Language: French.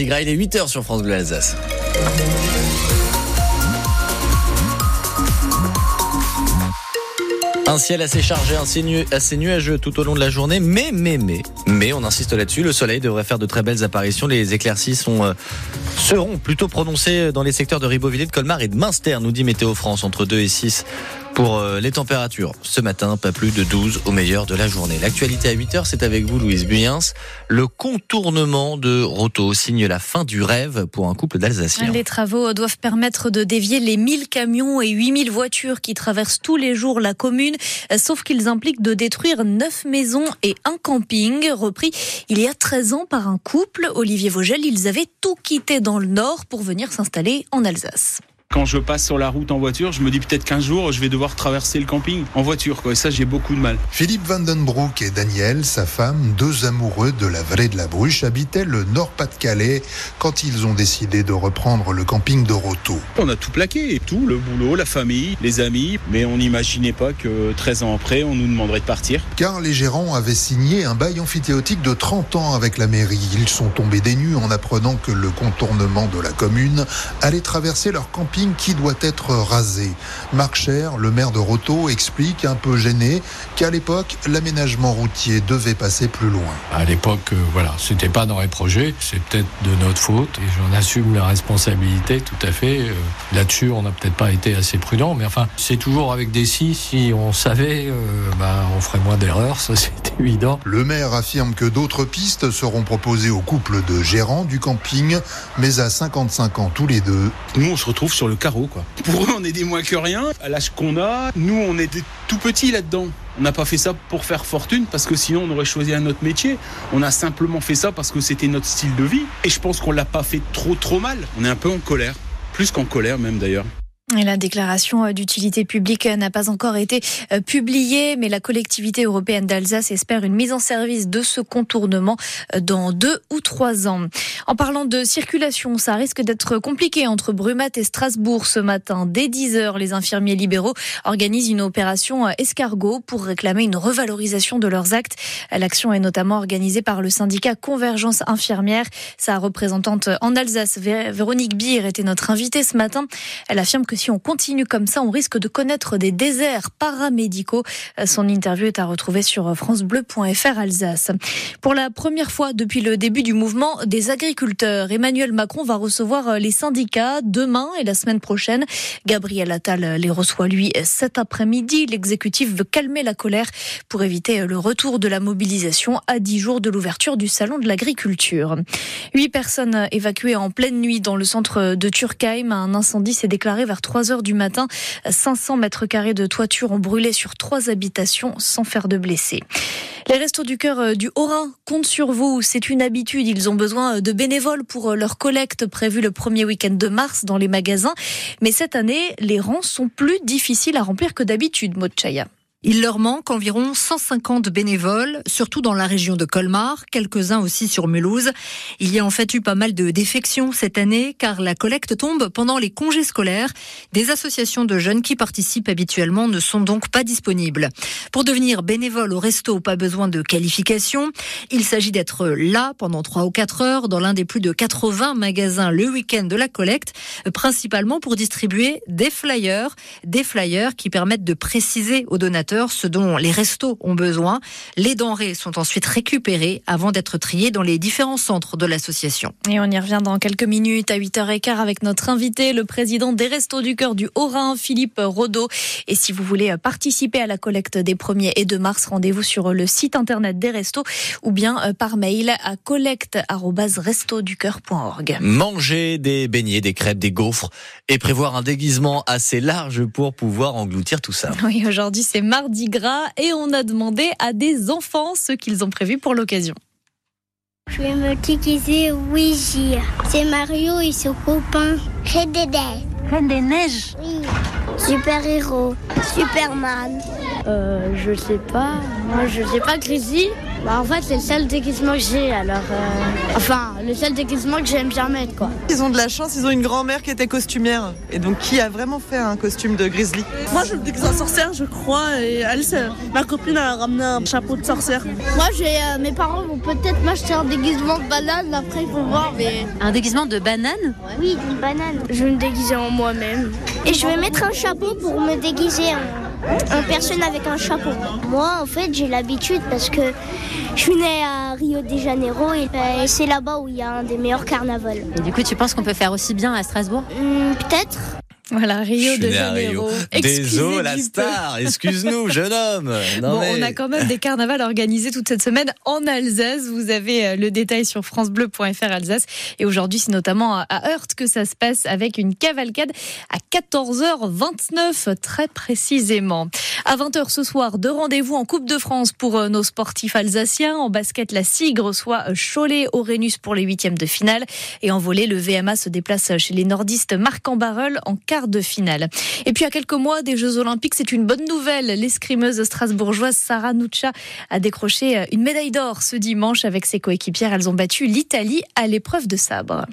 Il est 8h sur France Bleu Alsace. Un ciel assez chargé, assez, nuageux tout au long de la journée, mais, mais, mais, mais, on insiste là-dessus, le soleil devrait faire de très belles apparitions. Les éclaircies euh, seront plutôt prononcées dans les secteurs de Ribeauvillé, de Colmar et de Münster, nous dit Météo France, entre 2 et 6 pour euh, les températures. Ce matin, pas plus de 12 au meilleur de la journée. L'actualité à 8 heures, c'est avec vous, Louise Buyens. Le contournement de Roto signe la fin du rêve pour un couple d'Alsaciens. Les travaux doivent permettre de dévier les 1000 camions et 8000 voitures qui traversent tous les jours la commune, sauf qu'ils impliquent de détruire 9 maisons et un camping, repris il y a 13 ans par un couple. Olivier Vogel, ils avaient tout quitté dans le nord pour venir s'installer en Alsace. Quand je passe sur la route en voiture, je me dis peut-être qu'un jour, je vais devoir traverser le camping en voiture. Quoi. Et ça, j'ai beaucoup de mal. Philippe Vandenbroek et Daniel, sa femme, deux amoureux de la vallée de la Bruche, habitaient le Nord-Pas-de-Calais quand ils ont décidé de reprendre le camping de Roto. On a tout plaqué, tout, le boulot, la famille, les amis, mais on n'imaginait pas que 13 ans après, on nous demanderait de partir. Car les gérants avaient signé un bail amphithéotique de 30 ans avec la mairie. Ils sont tombés des nues en apprenant que le contournement de la commune allait traverser leur camping qui doit être rasé. Marc Cher, le maire de Roto, explique un peu gêné qu'à l'époque, l'aménagement routier devait passer plus loin. À l'époque, euh, voilà, c'était pas dans les projets, c'est peut-être de notre faute et j'en assume la responsabilité tout à fait. Euh, là-dessus, on n'a peut-être pas été assez prudent, mais enfin, c'est toujours avec des si. Si on savait, euh, bah, on ferait moins d'erreurs, ça c'est évident. Le maire affirme que d'autres pistes seront proposées au couple de gérants du camping, mais à 55 ans tous les deux. Nous, on se retrouve sur le carreau. Quoi. Pour eux, on est des moins que rien. À l'âge qu'on a, nous, on est des tout petits là-dedans. On n'a pas fait ça pour faire fortune parce que sinon on aurait choisi un autre métier. On a simplement fait ça parce que c'était notre style de vie. Et je pense qu'on l'a pas fait trop trop mal. On est un peu en colère. Plus qu'en colère même d'ailleurs. La déclaration euh, d'utilité publique euh, n'a pas encore été euh, publiée, mais la collectivité européenne d'Alsace espère une mise en service de ce contournement dans deux ou trois ans. En parlant de circulation, ça risque d'être compliqué entre Brumat et Strasbourg ce matin. Dès 10 heures, les infirmiers libéraux organisent une opération escargot pour réclamer une revalorisation de leurs actes. L'action est notamment organisée par le syndicat Convergence Infirmière. Sa représentante en Alsace, Véronique Bier, était notre invitée ce matin. Elle affirme que si on continue comme ça, on risque de connaître des déserts paramédicaux. Son interview est à retrouver sur francebleu.fr Alsace. Pour la première fois depuis le début du mouvement des agriculteurs, Emmanuel Macron va recevoir les syndicats demain et la semaine prochaine. Gabriel Attal les reçoit lui cet après-midi. L'exécutif veut calmer la colère pour éviter le retour de la mobilisation à 10 jours de l'ouverture du salon de l'agriculture. Huit personnes évacuées en pleine nuit dans le centre de Turkheim. Un incendie s'est déclaré vers 3 heures du matin. 500 mètres carrés de toiture ont brûlé sur trois habitations sans faire de blessés. Les Restos du Cœur euh, du Haut-Rhin comptent sur vous. C'est une habitude. Ils ont besoin euh, de bénévoles pour euh, leur collecte prévue le premier week-end de mars dans les magasins. Mais cette année, les rangs sont plus difficiles à remplir que d'habitude, Mochaya. Il leur manque environ 150 bénévoles, surtout dans la région de Colmar, quelques-uns aussi sur Mulhouse. Il y a en fait eu pas mal de défections cette année, car la collecte tombe pendant les congés scolaires. Des associations de jeunes qui participent habituellement ne sont donc pas disponibles. Pour devenir bénévole au resto, pas besoin de qualification. Il s'agit d'être là pendant 3 ou 4 heures dans l'un des plus de 80 magasins le week-end de la collecte, principalement pour distribuer des flyers, des flyers qui permettent de préciser aux donateurs ce dont les restos ont besoin. Les denrées sont ensuite récupérées avant d'être triées dans les différents centres de l'association. Et on y revient dans quelques minutes à 8h15 avec notre invité, le président des Restos du Cœur du Haut-Rhin, Philippe Rodeau. Et si vous voulez participer à la collecte des 1er et 2 mars, rendez-vous sur le site internet des restos ou bien euh, par mail à collecte.restoducoeur.org. Manger des beignets, des crêpes, des gaufres et prévoir un déguisement assez large pour pouvoir engloutir tout ça. Oui, aujourd'hui c'est Mardi Gras et on a demandé à des enfants ce qu'ils ont prévu pour l'occasion. Je vais me déguiser Ouija. C'est Mario et son copain. Reine des Neiges. Reine des Neiges Oui. Super héros. Superman. Euh, je sais pas. Moi, je sais pas, Grisy. Bah en fait c'est le seul déguisement que j'ai alors euh, enfin le seul déguisement que j'aime bien mettre quoi. Ils ont de la chance, ils ont une grand-mère qui était costumière et donc qui a vraiment fait un costume de grizzly? Moi je me déguise en sorcière je crois et Alice, ma copine elle a ramené un chapeau de sorcière. Moi j'ai euh, mes parents vont peut-être m'acheter un déguisement de banane après il faut voir mais Un déguisement de banane? Oui d'une banane. Je vais me déguiser en moi-même et je vais mettre un chapeau pour me déguiser en, en personne avec un chapeau. Moi en fait j'ai l'habitude parce que je suis née à Rio de Janeiro et, euh, c'est là-bas où il y a un des meilleurs carnavals. Et du coup, tu penses qu'on peut faire aussi bien à Strasbourg? Hmm, peut-être. Voilà, Rio de Janeiro. Désolé, la star, excuse-nous, jeune homme. Bon. On a quand même des carnavals organisés toute cette semaine en Alsace. Vous avez euh, le détail sur FranceBleu.fr Alsace. Et aujourd'hui, c'est notamment à Heurte que ça se passe avec une cavalcade à 14h29, très précisément. À 20h ce soir, deux rendez-vous en Coupe de France pour euh, nos sportifs alsaciens. En basket, la SIG reçoit euh, Cholet, Aurénus pour les huitièmes de finale. Et en volley, le VMA se déplace chez les nordistes Marc Ambarel en 4 de finale. Et puis à quelques mois des Jeux Olympiques, c'est une bonne nouvelle. L'escrimeuse strasbourgeoise Sarah Nuccia a décroché euh, une médaille d'or ce dimanche avec ses coéquipières. Elles ont battu l'Italie à l'épreuve de sabre.